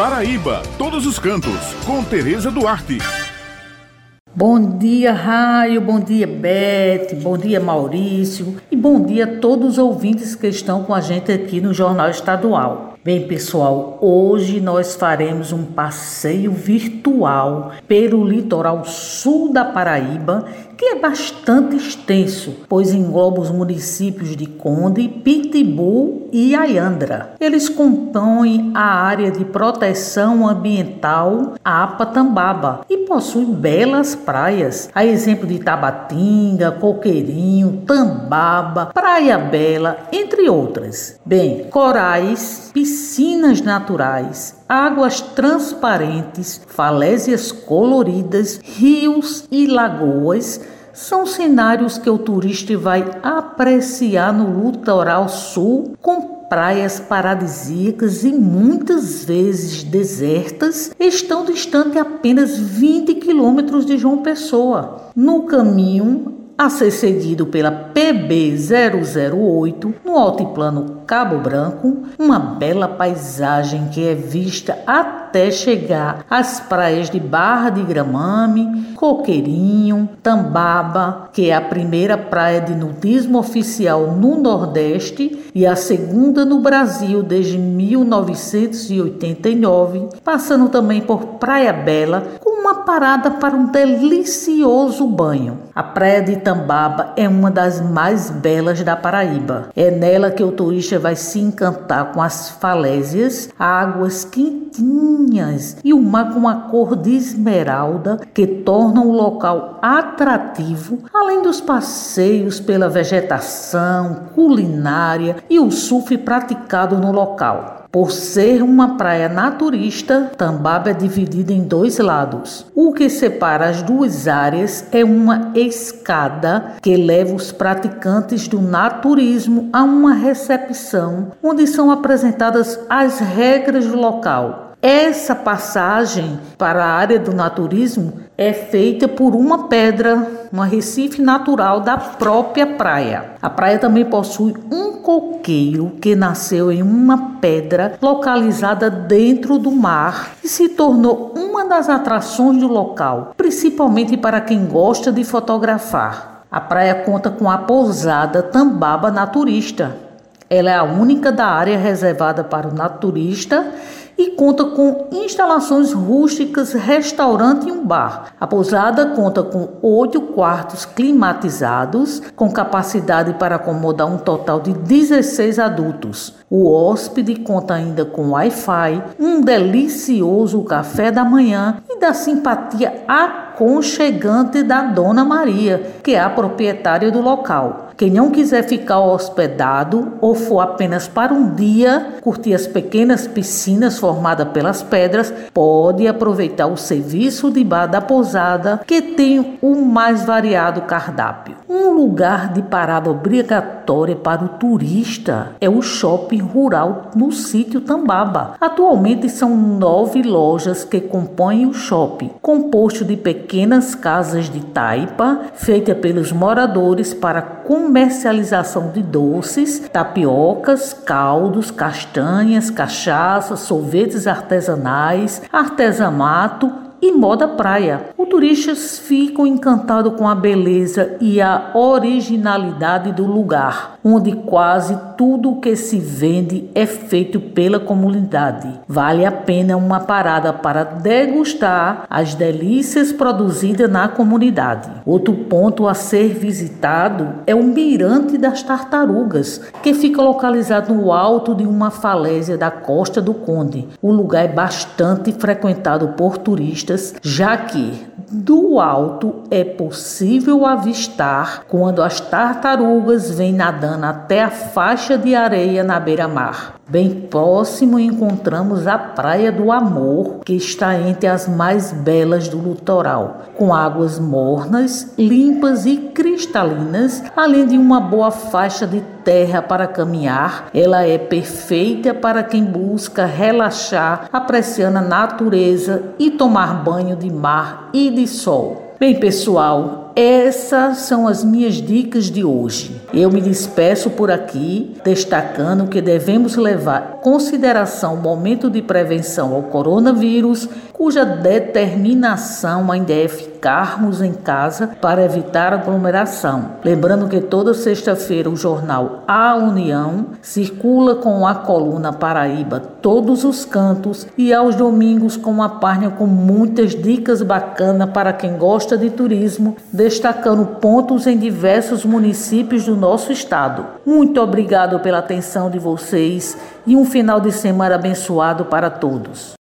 Paraíba, todos os cantos, com Tereza Duarte. Bom dia, Raio, bom dia, Beth, bom dia, Maurício e bom dia a todos os ouvintes que estão com a gente aqui no Jornal Estadual. Bem, pessoal, hoje nós faremos um passeio virtual pelo litoral sul da Paraíba, que é bastante extenso, pois engloba os municípios de Conde, Pitbull e Ayandra. Eles compõem a área de proteção ambiental Apatambaba e possuem belas praias, a exemplo de Tabatinga, Coqueirinho, Tambaba, Praia Bela, entre outras. Bem, corais, piscinas, piscinas naturais, águas transparentes, falésias coloridas, rios e lagoas são cenários que o turista vai apreciar no litoral sul com praias paradisíacas e muitas vezes desertas, estão distante apenas 20 quilômetros de João Pessoa. No caminho, a ser seguido pela PB008 no altiplano Cabo Branco, uma bela paisagem que é vista até chegar às praias de Barra de Gramame, Coqueirinho, Tambaba, que é a primeira praia de nudismo oficial no Nordeste e a segunda no Brasil desde 1989, passando também por Praia Bela, uma parada para um delicioso banho. A praia de Tambaba é uma das mais belas da Paraíba. É nela que o turista vai se encantar com as falésias, águas quentinhas e o mar com a cor de esmeralda que tornam o local atrativo, além dos passeios pela vegetação, culinária e o surf praticado no local. Por ser uma praia naturista, Tambaba é dividida em dois lados. O que separa as duas áreas é uma escada que leva os praticantes do naturismo a uma recepção onde são apresentadas as regras do local essa passagem para a área do naturismo é feita por uma pedra, um recife natural da própria praia. A praia também possui um coqueiro que nasceu em uma pedra localizada dentro do mar e se tornou uma das atrações do local, principalmente para quem gosta de fotografar. A praia conta com a pousada Tambaba Naturista. Ela é a única da área reservada para o naturista e conta com instalações rústicas, restaurante e um bar. A pousada conta com oito quartos climatizados, com capacidade para acomodar um total de 16 adultos. O hóspede conta ainda com Wi-Fi, um delicioso café da manhã e da simpatia aconchegante da Dona Maria, que é a proprietária do local. Quem não quiser ficar hospedado ou for apenas para um dia curtir as pequenas piscinas formadas pelas pedras, pode aproveitar o serviço de bar da pousada, que tem o mais variado cardápio. Um lugar de parada obrigatória para o turista é o shopping rural no sítio Tambaba. Atualmente são nove lojas que compõem o shopping, composto de pequenas casas de taipa feitas pelos moradores para comercialização de doces, tapiocas, caldos, castanhas, cachaça, sorvetes artesanais, artesanato e moda praia. Turistas ficam encantados com a beleza e a originalidade do lugar, onde quase tudo o que se vende é feito pela comunidade. Vale a pena uma parada para degustar as delícias produzidas na comunidade. Outro ponto a ser visitado é o Mirante das Tartarugas, que fica localizado no alto de uma falésia da Costa do Conde. O lugar é bastante frequentado por turistas já que do alto é possível avistar quando as tartarugas vêm nadando até a faixa de areia na beira-mar. Bem próximo encontramos a Praia do Amor, que está entre as mais belas do litoral, com águas mornas, limpas e cristalinas, além de uma boa faixa de terra para caminhar. Ela é perfeita para quem busca relaxar, apreciando a natureza e tomar banho de mar e de sol. Bem, pessoal, Essas são as minhas dicas de hoje. Eu me despeço por aqui, destacando que devemos levar em consideração o momento de prevenção ao coronavírus, cuja determinação ainda é ficarmos em casa para evitar aglomeração. Lembrando que toda sexta-feira o jornal A União circula com a coluna Paraíba todos os cantos e aos domingos com uma página com muitas dicas bacanas para quem gosta de turismo, destacando pontos em diversos municípios do nosso estado. Muito obrigado pela atenção de vocês e um final de semana abençoado para todos.